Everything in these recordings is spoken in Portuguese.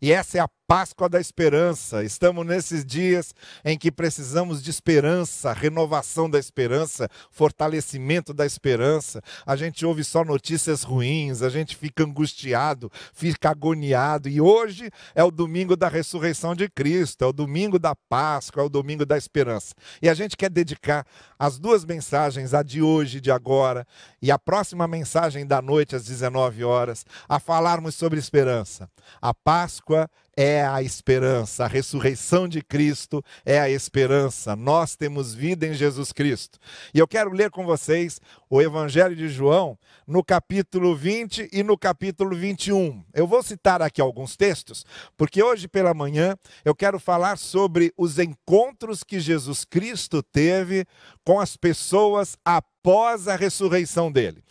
E essa é a Páscoa da esperança. Estamos nesses dias em que precisamos de esperança, renovação da esperança, fortalecimento da esperança. A gente ouve só notícias ruins, a gente fica angustiado, fica agoniado. E hoje é o domingo da ressurreição de Cristo, é o domingo da Páscoa, é o domingo da esperança. E a gente quer dedicar as duas mensagens, a de hoje, de agora, e a próxima mensagem da noite às 19 horas, a falarmos sobre esperança. A Páscoa é a esperança, a ressurreição de Cristo é a esperança. Nós temos vida em Jesus Cristo. E eu quero ler com vocês o Evangelho de João no capítulo 20 e no capítulo 21. Eu vou citar aqui alguns textos, porque hoje pela manhã eu quero falar sobre os encontros que Jesus Cristo teve com as pessoas após a ressurreição dele.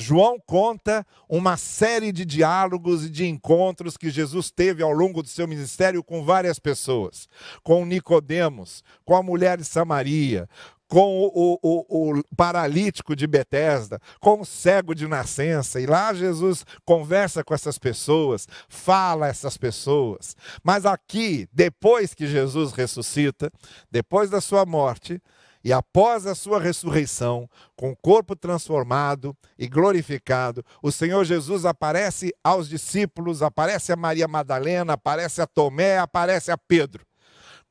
João conta uma série de diálogos e de encontros que Jesus teve ao longo do seu ministério com várias pessoas, com Nicodemos, com a mulher de Samaria, com o, o, o, paralítico de Betesda, com o cego de nascença. E lá Jesus conversa com essas pessoas, fala essas pessoas. Mas aqui, depois que Jesus ressuscita, depois da sua morte, e após a sua ressurreição, com o corpo transformado e glorificado, o Senhor Jesus aparece aos discípulos, aparece a Maria Madalena, aparece a Tomé, aparece a Pedro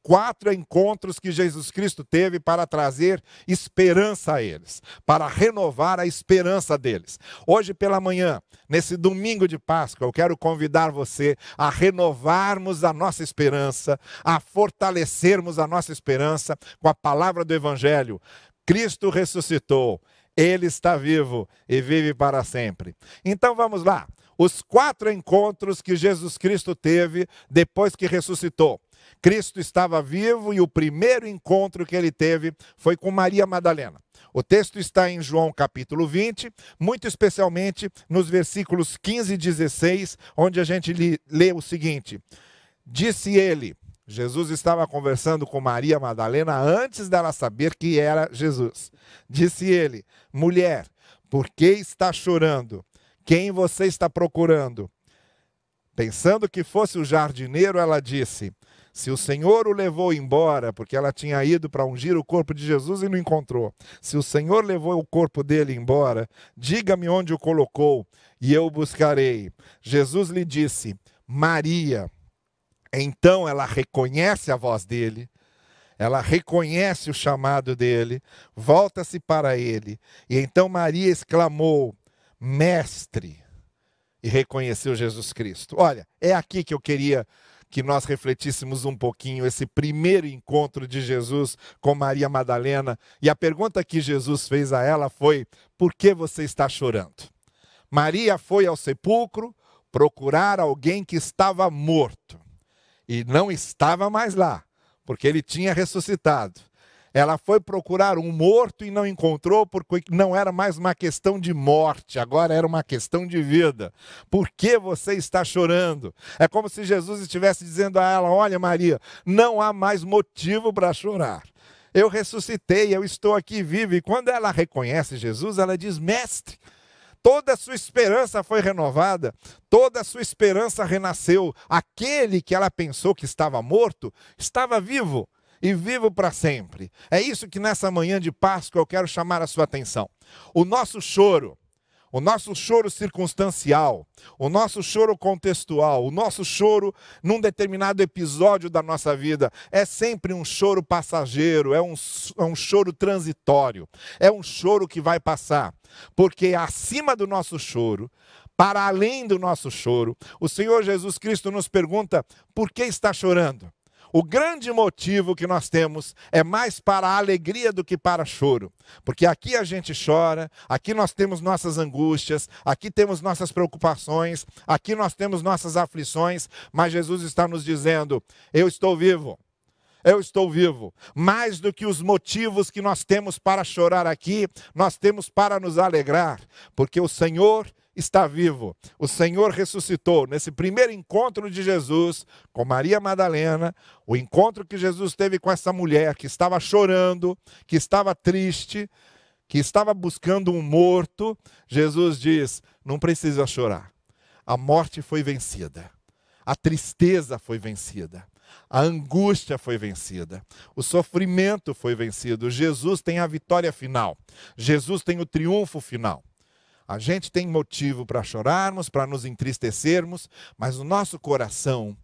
quatro encontros que Jesus Cristo teve para trazer esperança a eles, para renovar a esperança deles. Hoje pela manhã, nesse domingo de Páscoa, eu quero convidar você a renovarmos a nossa esperança, a fortalecermos a nossa esperança com a palavra do Evangelho. Cristo ressuscitou, ele está vivo e vive para sempre. Então vamos lá. Os quatro encontros que Jesus Cristo teve depois que ressuscitou. Cristo estava vivo e o primeiro encontro que ele teve foi com Maria Madalena. O texto está em João capítulo 20, muito especialmente nos versículos 15 e 16, onde a gente lê o seguinte: Disse ele, Jesus estava conversando com Maria Madalena antes dela saber que era Jesus. Disse ele: Mulher, por que está chorando? Quem você está procurando? Pensando que fosse o jardineiro, ela disse: se o Senhor o levou embora, porque ela tinha ido para ungir o corpo de Jesus e não encontrou. Se o Senhor levou o corpo dele embora, diga-me onde o colocou e eu o buscarei. Jesus lhe disse: Maria. Então ela reconhece a voz dele, ela reconhece o chamado dele, volta-se para ele. E então Maria exclamou: Mestre, e reconheceu Jesus Cristo. Olha, é aqui que eu queria que nós refletíssemos um pouquinho esse primeiro encontro de Jesus com Maria Madalena. E a pergunta que Jesus fez a ela foi: por que você está chorando? Maria foi ao sepulcro procurar alguém que estava morto e não estava mais lá, porque ele tinha ressuscitado. Ela foi procurar um morto e não encontrou, porque não era mais uma questão de morte, agora era uma questão de vida. Por que você está chorando? É como se Jesus estivesse dizendo a ela: Olha, Maria, não há mais motivo para chorar. Eu ressuscitei, eu estou aqui vivo. E quando ela reconhece Jesus, ela diz: Mestre, toda a sua esperança foi renovada, toda a sua esperança renasceu. Aquele que ela pensou que estava morto, estava vivo e vivo para sempre. É isso que nessa manhã de Páscoa eu quero chamar a sua atenção. O nosso choro, o nosso choro circunstancial, o nosso choro contextual, o nosso choro num determinado episódio da nossa vida é sempre um choro passageiro, é um, é um choro transitório, é um choro que vai passar. Porque acima do nosso choro, para além do nosso choro, o Senhor Jesus Cristo nos pergunta: por que está chorando? O grande motivo que nós temos é mais para a alegria do que para choro. Porque aqui a gente chora, aqui nós temos nossas angústias, aqui temos nossas preocupações, aqui nós temos nossas aflições, mas Jesus está nos dizendo: Eu estou vivo. Eu estou vivo. Mais do que os motivos que nós temos para chorar aqui, nós temos para nos alegrar, porque o Senhor está vivo. O Senhor ressuscitou. Nesse primeiro encontro de Jesus com Maria Madalena, o encontro que Jesus teve com essa mulher que estava chorando, que estava triste, que estava buscando um morto, Jesus diz: não precisa chorar. A morte foi vencida. A tristeza foi vencida. A angústia foi vencida. O sofrimento foi vencido. Jesus tem a vitória final. Jesus tem o triunfo final. A gente tem motivo para chorarmos, para nos entristecermos, mas o nosso coração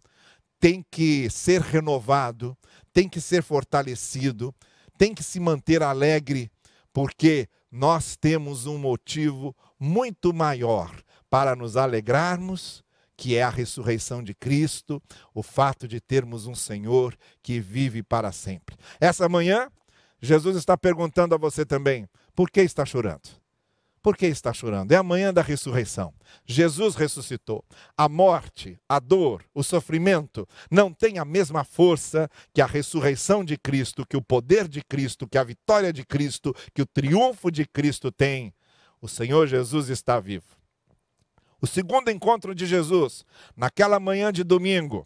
tem que ser renovado, tem que ser fortalecido, tem que se manter alegre, porque nós temos um motivo muito maior para nos alegrarmos que é a ressurreição de Cristo, o fato de termos um Senhor que vive para sempre. Essa manhã, Jesus está perguntando a você também: por que está chorando? Por que está chorando? É a manhã da ressurreição. Jesus ressuscitou. A morte, a dor, o sofrimento não tem a mesma força que a ressurreição de Cristo, que o poder de Cristo, que a vitória de Cristo, que o triunfo de Cristo tem. O Senhor Jesus está vivo. O segundo encontro de Jesus, naquela manhã de domingo,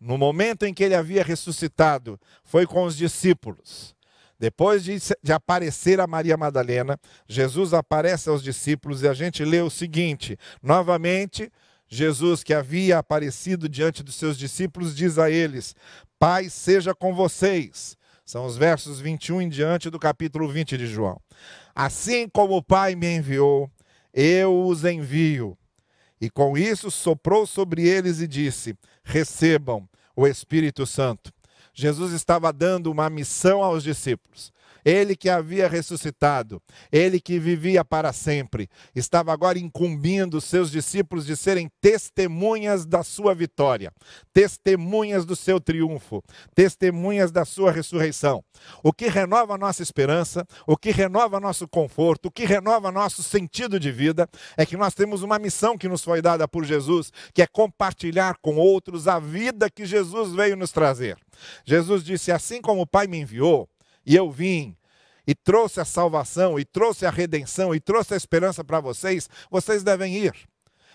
no momento em que ele havia ressuscitado, foi com os discípulos. Depois de, de, aparecer a Maria Madalena, Jesus aparece aos discípulos e a gente lê o seguinte: novamente, Jesus, que havia aparecido diante dos seus discípulos, diz a eles: Pai seja com vocês. São os versos 21 em diante do capítulo 20 de João. Assim como o Pai me enviou, eu os envio. E com isso soprou sobre eles e disse: Recebam o Espírito Santo. Jesus estava dando uma missão aos discípulos. Ele que havia ressuscitado, ele que vivia para sempre, estava agora incumbindo seus discípulos de serem testemunhas da sua vitória, testemunhas do seu triunfo, testemunhas da sua ressurreição. O que renova a nossa esperança, o que renova nosso conforto, o que renova nosso sentido de vida, é que nós temos uma missão que nos foi dada por Jesus, que é compartilhar com outros a vida que Jesus veio nos trazer. Jesus disse: Assim como o Pai me enviou, e eu vim e trouxe a salvação, e trouxe a redenção, e trouxe a esperança para vocês, vocês devem ir.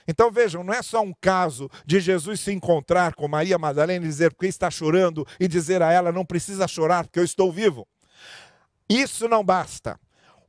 Então vejam, não é só um caso de Jesus se encontrar com Maria Madalena e dizer porque está chorando e dizer a ela não precisa chorar porque eu estou vivo. Isso não basta.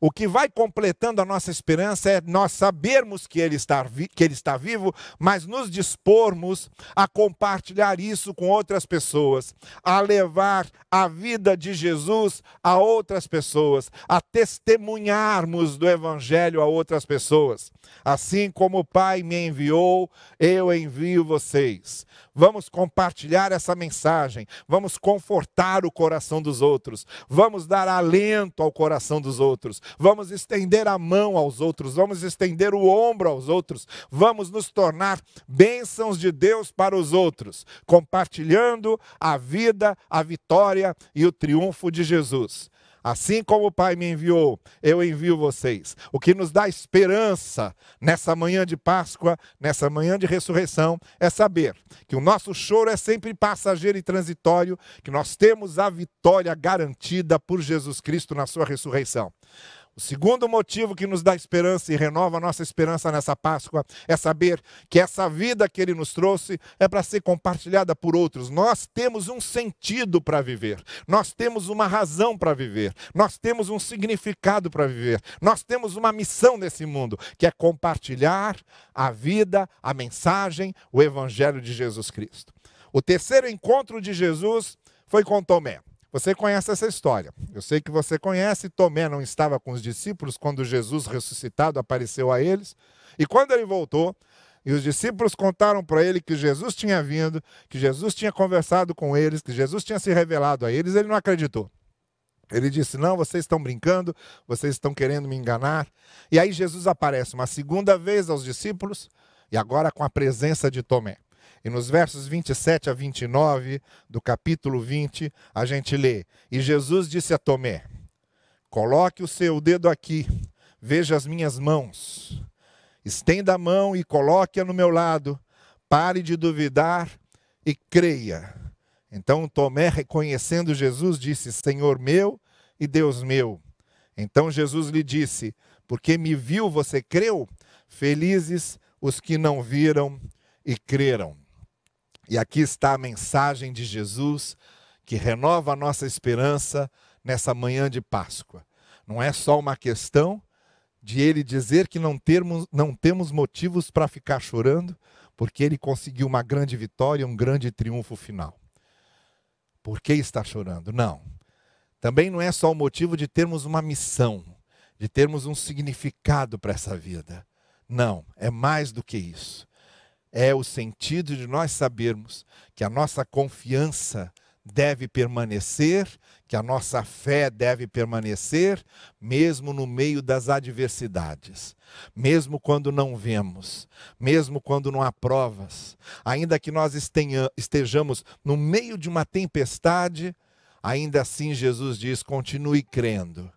O que vai completando a nossa esperança é nós sabermos que ele, está, que ele está vivo, mas nos dispormos a compartilhar isso com outras pessoas, a levar a vida de Jesus a outras pessoas, a testemunharmos do Evangelho a outras pessoas. Assim como o Pai me enviou, eu envio vocês. Vamos compartilhar essa mensagem, vamos confortar o coração dos outros, vamos dar alento ao coração dos outros, vamos estender a mão aos outros, vamos estender o ombro aos outros, vamos nos tornar bênçãos de Deus para os outros, compartilhando a vida, a vitória e o triunfo de Jesus. Assim como o Pai me enviou, eu envio vocês. O que nos dá esperança nessa manhã de Páscoa, nessa manhã de ressurreição, é saber que o nosso choro é sempre passageiro e transitório, que nós temos a vitória garantida por Jesus Cristo na sua ressurreição. O segundo motivo que nos dá esperança e renova a nossa esperança nessa Páscoa é saber que essa vida que Ele nos trouxe é para ser compartilhada por outros. Nós temos um sentido para viver, nós temos uma razão para viver, nós temos um significado para viver, nós temos uma missão nesse mundo, que é compartilhar a vida, a mensagem, o Evangelho de Jesus Cristo. O terceiro encontro de Jesus foi com Tomé. Você conhece essa história. Eu sei que você conhece. Tomé não estava com os discípulos quando Jesus ressuscitado apareceu a eles. E quando ele voltou, e os discípulos contaram para ele que Jesus tinha vindo, que Jesus tinha conversado com eles, que Jesus tinha se revelado a eles, ele não acreditou. Ele disse: Não, vocês estão brincando, vocês estão querendo me enganar. E aí Jesus aparece uma segunda vez aos discípulos, e agora com a presença de Tomé. E nos versos 27 a 29 do capítulo 20, a gente lê: E Jesus disse a Tomé: Coloque o seu dedo aqui, veja as minhas mãos. Estenda a mão e coloque-a no meu lado. Pare de duvidar e creia. Então Tomé, reconhecendo Jesus, disse: Senhor meu e Deus meu. Então Jesus lhe disse: Porque me viu, você creu? Felizes os que não viram e creram. E aqui está a mensagem de Jesus que renova a nossa esperança nessa manhã de Páscoa. Não é só uma questão de ele dizer que não, termos, não temos motivos para ficar chorando, Porque ele conseguiu uma grande vitória, um grande triunfo final. Por que está chorando? Não. Também não é só o motivo de termos uma missão, de termos um significado para essa vida. Não, é mais do que isso. É o sentido de nós sabermos que a nossa confiança deve permanecer, que a nossa fé deve permanecer, mesmo no meio das adversidades, mesmo quando não vemos, mesmo quando não há provas, ainda que nós estejamos no meio de uma tempestade, ainda assim Jesus diz: continue crendo,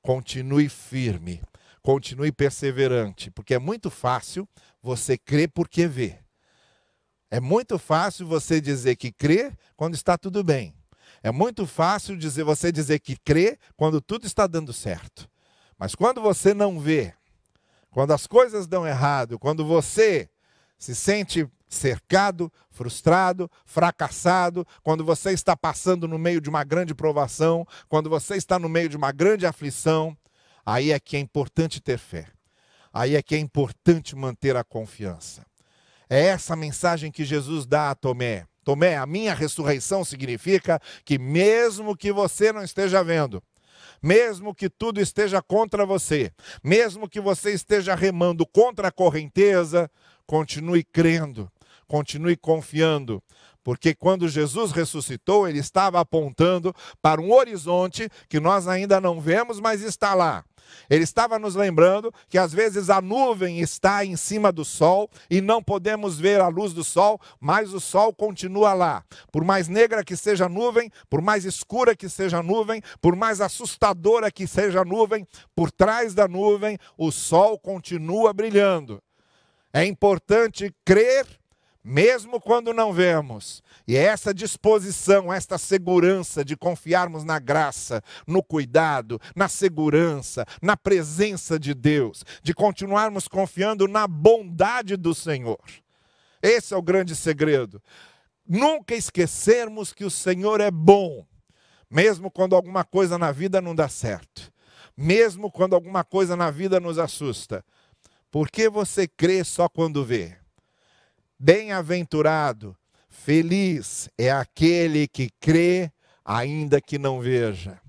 continue firme, continue perseverante, porque é muito fácil você crer porque vê. É muito fácil você dizer que crê quando está tudo bem. É muito fácil dizer você dizer que crê quando tudo está dando certo. Mas quando você não vê, quando as coisas dão errado, quando você se sente cercado, frustrado, fracassado, quando você está passando no meio de uma grande provação, quando você está no meio de uma grande aflição, aí é que é importante ter fé. Aí é que é importante manter a confiança. É essa mensagem que Jesus dá a Tomé. Tomé, a minha ressurreição significa que mesmo que você não esteja vendo, mesmo que tudo esteja contra você, mesmo que você esteja remando contra a correnteza, continue crendo, continue confiando, porque quando Jesus ressuscitou, ele estava apontando para um horizonte que nós ainda não vemos, mas está lá. Ele estava nos lembrando que às vezes a nuvem está em cima do sol e não podemos ver a luz do sol, mas o sol continua lá. Por mais negra que seja a nuvem, por mais escura que seja a nuvem, por mais assustadora que seja a nuvem, por trás da nuvem o sol continua brilhando. É importante crer mesmo quando não vemos. E é essa disposição, esta segurança de confiarmos na graça, no cuidado, na segurança, na presença de Deus, de continuarmos confiando na bondade do Senhor. Esse é o grande segredo. Nunca esquecermos que o Senhor é bom, mesmo quando alguma coisa na vida não dá certo, mesmo quando alguma coisa na vida nos assusta. Por que você crê só quando vê? Bem-aventurado, feliz é aquele que crê, ainda que não veja.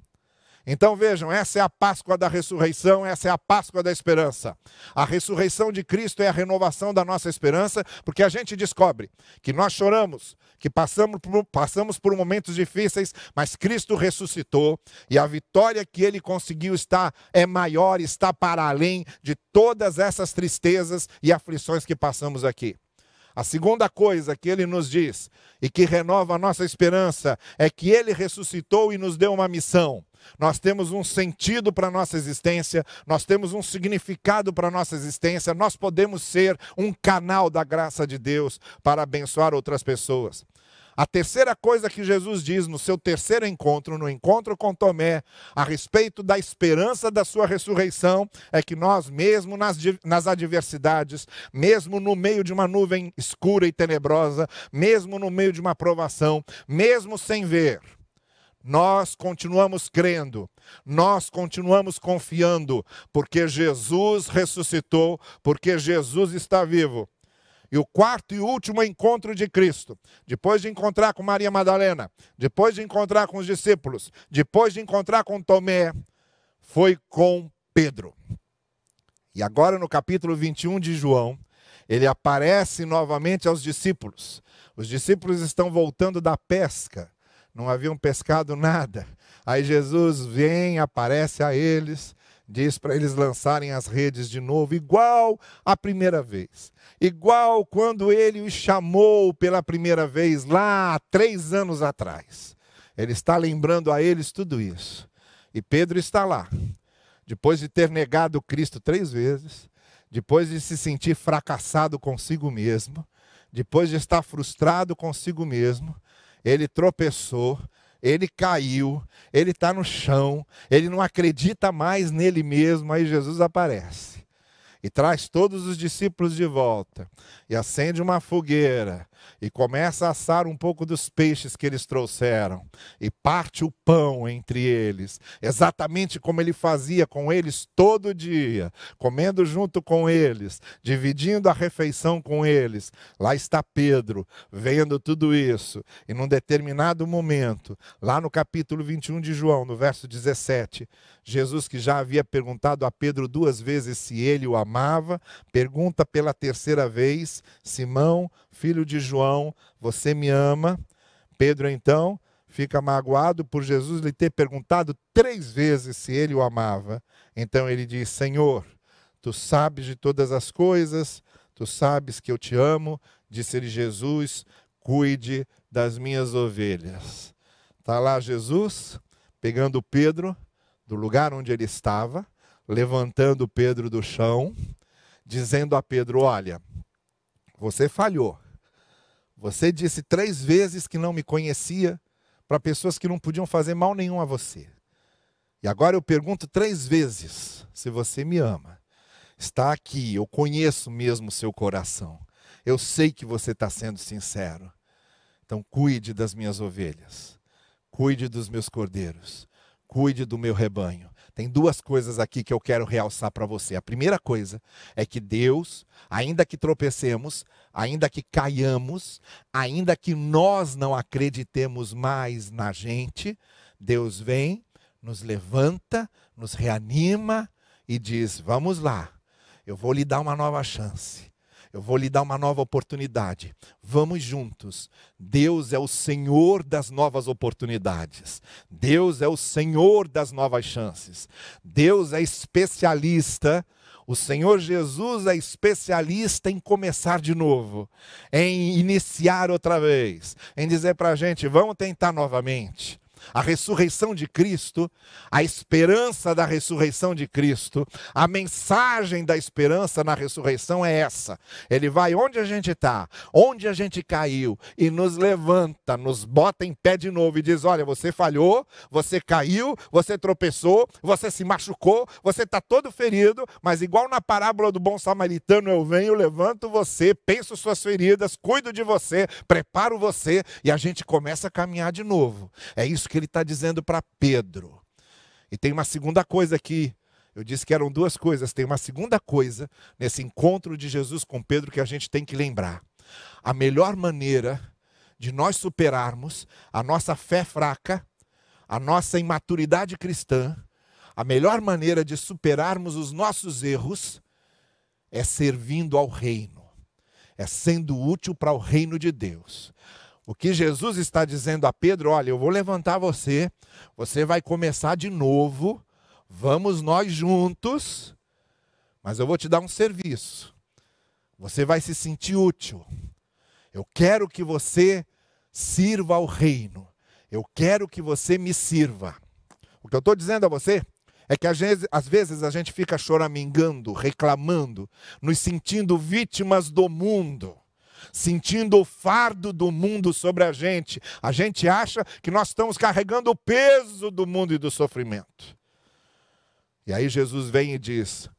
Então vejam, essa é a Páscoa da ressurreição, essa é a Páscoa da esperança. A ressurreição de Cristo é a renovação da nossa esperança, porque a gente descobre que nós choramos, que passamos por, passamos por momentos difíceis, mas Cristo ressuscitou e a vitória que ele conseguiu está é maior, está para além de todas essas tristezas e aflições que passamos aqui. A segunda coisa que ele nos diz e que renova a nossa esperança é que ele ressuscitou e nos deu uma missão. Nós temos um sentido para a nossa existência, nós temos um significado para a nossa existência, nós podemos ser um canal da graça de Deus para abençoar outras pessoas. A terceira coisa que Jesus diz no seu terceiro encontro, no encontro com Tomé, a respeito da esperança da sua ressurreição, é que nós, mesmo nas, nas adversidades, mesmo no meio de uma nuvem escura e tenebrosa, mesmo no meio de uma provação, mesmo sem ver, nós continuamos crendo, nós continuamos confiando, porque Jesus ressuscitou, porque Jesus está vivo. E o quarto e último encontro de Cristo, depois de encontrar com Maria Madalena, depois de encontrar com os discípulos, depois de encontrar com Tomé, foi com Pedro. E agora no capítulo 21 de João, ele aparece novamente aos discípulos. Os discípulos estão voltando da pesca, não haviam pescado nada. Aí Jesus vem, aparece a eles diz para eles lançarem as redes de novo, igual a primeira vez. Igual quando ele os chamou pela primeira vez, lá três anos atrás. Ele está lembrando a eles tudo isso. E Pedro está lá, depois de ter negado Cristo três vezes, depois de se sentir fracassado consigo mesmo, depois de estar frustrado consigo mesmo, ele tropeçou, ele caiu, ele está no chão, ele não acredita mais nele mesmo. Aí Jesus aparece e traz todos os discípulos de volta e acende uma fogueira e começa a assar um pouco dos peixes que eles trouxeram e parte o pão entre eles, exatamente como ele fazia com eles todo dia, comendo junto com eles, dividindo a refeição com eles. Lá está Pedro, vendo tudo isso, e num determinado momento, lá no capítulo 21 de João, no verso 17, Jesus, que já havia perguntado a Pedro duas vezes se ele o amava, pergunta pela terceira vez: Simão, filho de João, você me ama? Pedro então fica magoado por Jesus lhe ter perguntado três vezes se ele o amava. Então ele diz: Senhor, tu sabes de todas as coisas, tu sabes que eu te amo. Disse-lhe Jesus: Cuide das minhas ovelhas. Está lá Jesus pegando Pedro do lugar onde ele estava, levantando Pedro do chão, dizendo a Pedro: Olha, você falhou. Você disse três vezes que não me conhecia para pessoas que não podiam fazer mal nenhum a você. E agora eu pergunto três vezes se você me ama. Está aqui, eu conheço mesmo o seu coração. Eu sei que você está sendo sincero. Então, cuide das minhas ovelhas, cuide dos meus cordeiros, cuide do meu rebanho. Tem duas coisas aqui que eu quero realçar para você. A primeira coisa é que Deus, ainda que tropecemos, ainda que caiamos, ainda que nós não acreditemos mais na gente, Deus vem, nos levanta, nos reanima e diz: Vamos lá, eu vou lhe dar uma nova chance. Eu vou lhe dar uma nova oportunidade. Vamos juntos. Deus é o Senhor das novas oportunidades. Deus é o Senhor das novas chances. Deus é especialista. O Senhor Jesus é especialista em começar de novo, em iniciar outra vez, em dizer para a gente: vamos tentar novamente a ressurreição de Cristo, a esperança da ressurreição de Cristo, a mensagem da esperança na ressurreição é essa. Ele vai onde a gente está, onde a gente caiu, e nos levanta, nos bota em pé de novo e diz: Olha, você falhou, você caiu, você tropeçou, você se machucou, você está todo ferido, mas igual na parábola do bom samaritano, eu venho, levanto você, penso suas feridas, cuido de você, preparo você, e a gente começa a caminhar de novo. É isso que ele está dizendo para Pedro. E tem uma segunda coisa aqui. Eu disse que eram duas coisas. Tem uma segunda coisa nesse encontro de Jesus com Pedro que a gente tem que lembrar. A melhor maneira de nós superarmos a nossa fé fraca, a nossa imaturidade cristã, a melhor maneira de superarmos os nossos erros é servindo ao reino, é sendo útil para o reino de Deus. O que Jesus está dizendo a Pedro: olha, eu vou levantar você, você vai começar de novo, vamos nós juntos, mas eu vou te dar um serviço. Você vai se sentir útil. Eu quero que você sirva ao reino. Eu quero que você me sirva. O que eu estou dizendo a você é que às vezes, a gente fica choramingando, reclamando, nos sentindo vítimas do mundo sentindo o fardo do mundo sobre a gente. A gente acha que nós estamos carregando o peso do mundo e do sofrimento. E aí Jesus vem e diz: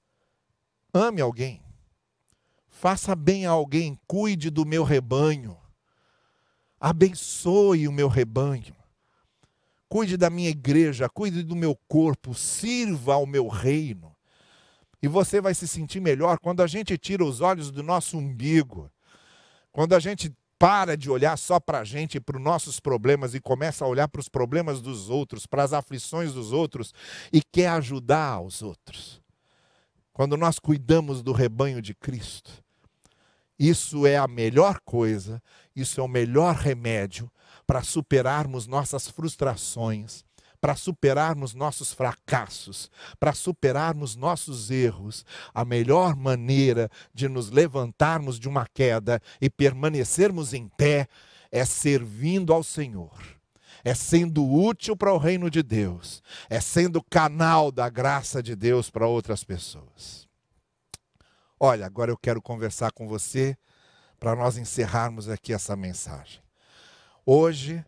ame alguém, faça bem a alguém, cuide do meu rebanho, abençoe o meu rebanho. Cuide da minha igreja, cuide do meu corpo, sirva ao meu reino. E você vai se sentir melhor quando a gente tira os olhos do nosso umbigo quando a gente para de olhar só para a gente e para os nossos problemas e começa a olhar para os problemas dos outros, para as aflições dos outros e quer ajudar os outros. Quando nós cuidamos do rebanho de Cristo, isso é a melhor coisa, isso é o melhor remédio para superarmos nossas frustrações, para superarmos nossos fracassos, para superarmos nossos erros, a melhor maneira de nos levantarmos de uma queda e permanecermos em pé é servindo ao Senhor. É sendo útil para o reino de Deus, é sendo canal da graça de Deus para outras pessoas. Olha, agora eu quero conversar com você para nós encerrarmos aqui essa mensagem. Hoje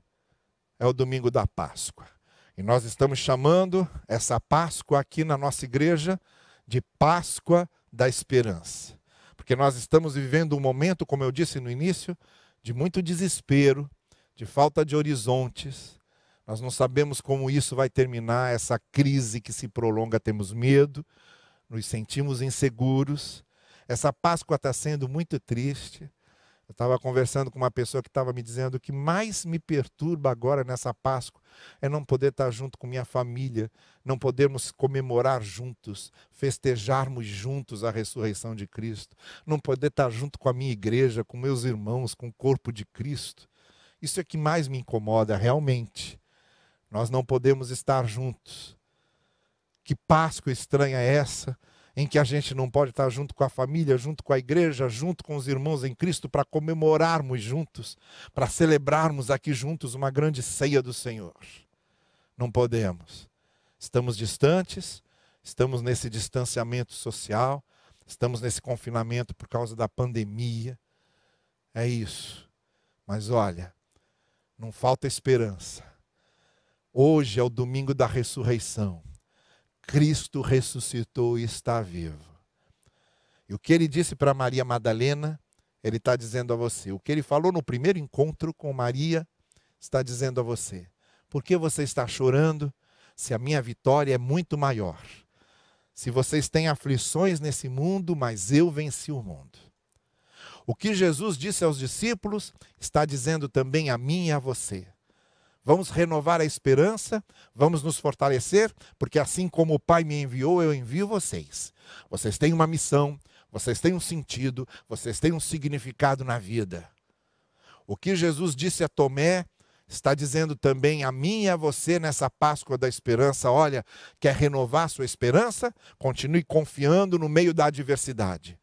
é o domingo da Páscoa. E nós estamos chamando essa Páscoa aqui na nossa igreja de Páscoa da Esperança. Porque nós estamos vivendo um momento, como eu disse no início, de muito desespero, de falta de horizontes. Nós não sabemos como isso vai terminar, essa crise que se prolonga, temos medo, nos sentimos inseguros. Essa Páscoa está sendo muito triste. Eu estava conversando com uma pessoa que estava me dizendo que mais me perturba agora nessa Páscoa é não poder estar junto com minha família, não podermos comemorar juntos, festejarmos juntos a ressurreição de Cristo, não poder estar junto com a minha igreja, com meus irmãos, com o corpo de Cristo. Isso é que mais me incomoda realmente. Nós não podemos estar juntos. Que Páscoa estranha é essa? Em que a gente não pode estar junto com a família, junto com a igreja, junto com os irmãos em Cristo para comemorarmos juntos, para celebrarmos aqui juntos uma grande ceia do Senhor. Não podemos. Estamos distantes, estamos nesse distanciamento social, estamos nesse confinamento por causa da pandemia. É isso. Mas olha, não falta esperança. Hoje é o domingo da ressurreição. Cristo ressuscitou e está vivo. E o que ele disse para Maria Madalena, ele está dizendo a você. O que ele falou no primeiro encontro com Maria, está dizendo a você. Por que você está chorando se a minha vitória é muito maior? Se vocês têm aflições nesse mundo, mas eu venci o mundo. O que Jesus disse aos discípulos, está dizendo também a mim e a você. Vamos renovar a esperança, vamos nos fortalecer, porque assim como o Pai me enviou, eu envio vocês. Vocês têm uma missão, vocês têm um sentido, vocês têm um significado na vida. O que Jesus disse a Tomé, está dizendo também a mim e a você nessa Páscoa da esperança: olha, quer renovar sua esperança? Continue confiando no meio da adversidade.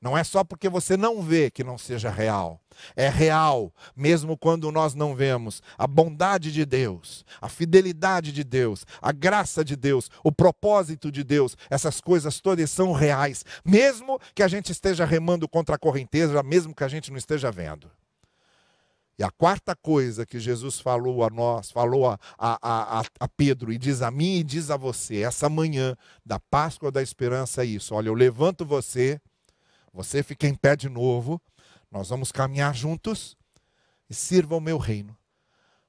Não é só porque você não vê que não seja real. É real, mesmo quando nós não vemos. A bondade de Deus, a fidelidade de Deus, a graça de Deus, o propósito de Deus, essas coisas todas são reais, mesmo que a gente esteja remando contra a correnteza, mesmo que a gente não esteja vendo. E a quarta coisa que Jesus falou a nós, falou a, a, a, a, Pedro, e diz a mim e diz a você, essa manhã da Páscoa da Esperança é isso: olha, eu levanto você você fica em pé de novo, nós vamos caminhar juntos e sirva o meu reino.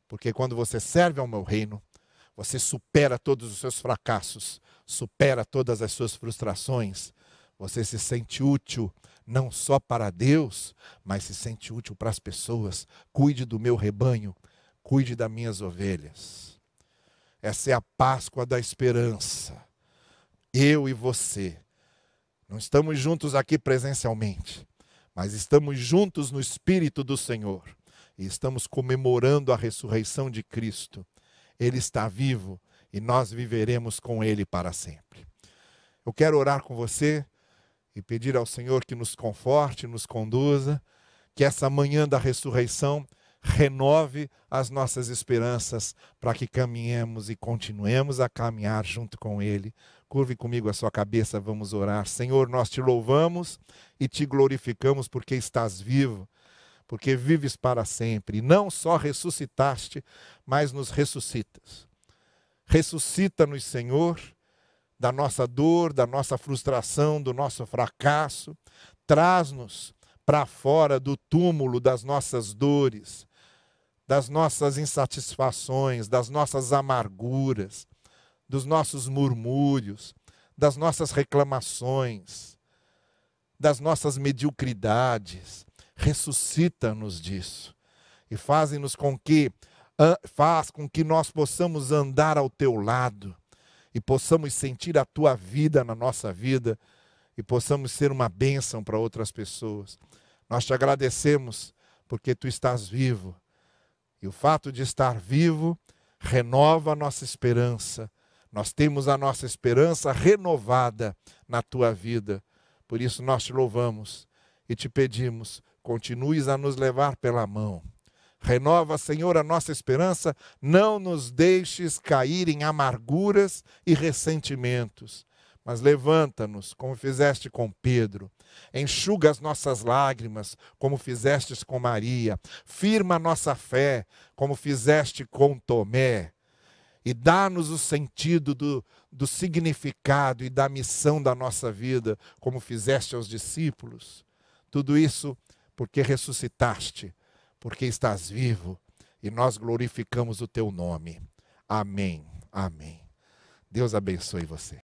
Porque quando você serve ao meu reino, você supera todos os seus fracassos, supera todas as suas frustrações, você se sente útil não só para Deus, mas se sente útil para as pessoas. Cuide do meu rebanho, cuide das minhas ovelhas. Essa é a Páscoa da esperança. Eu e você não estamos juntos aqui presencialmente, mas estamos juntos no Espírito do Senhor e estamos comemorando a ressurreição de Cristo. Ele está vivo e nós viveremos com Ele para sempre. Eu quero orar com você e pedir ao Senhor que nos conforte, nos conduza, que essa manhã da ressurreição renove as nossas esperanças para que caminhemos e continuemos a caminhar junto com Ele Curve comigo a sua cabeça, vamos orar. Senhor, nós te louvamos e te glorificamos porque estás vivo, porque vives para sempre. E não só ressuscitaste, mas nos ressuscitas. Ressuscita-nos, Senhor, da nossa dor, da nossa frustração, do nosso fracasso. Traz-nos para fora do túmulo das nossas dores, das nossas insatisfações, das nossas amarguras dos nossos murmúrios, das nossas reclamações, das nossas mediocridades. Ressuscita-nos disso e faz-nos com que faz com que nós possamos andar ao teu lado e possamos sentir a tua vida na nossa vida e possamos ser uma bênção para outras pessoas. Nós te agradecemos porque tu estás vivo. E o fato de estar vivo renova a nossa esperança, nós temos a nossa esperança renovada na tua vida. Por isso nós te louvamos e te pedimos, continues a nos levar pela mão. Renova, Senhor, a nossa esperança, não nos deixes cair em amarguras e ressentimentos, mas levanta-nos, como fizeste com Pedro. Enxuga as nossas lágrimas, como fizestes com Maria. Firma a nossa fé, como fizeste com Tomé e dá-nos o sentido do, do significado e da missão da nossa vida, como fizeste aos discípulos. Tudo isso porque ressuscitaste, porque estás vivo e nós glorificamos o teu nome. Amém. Amém. Deus abençoe você.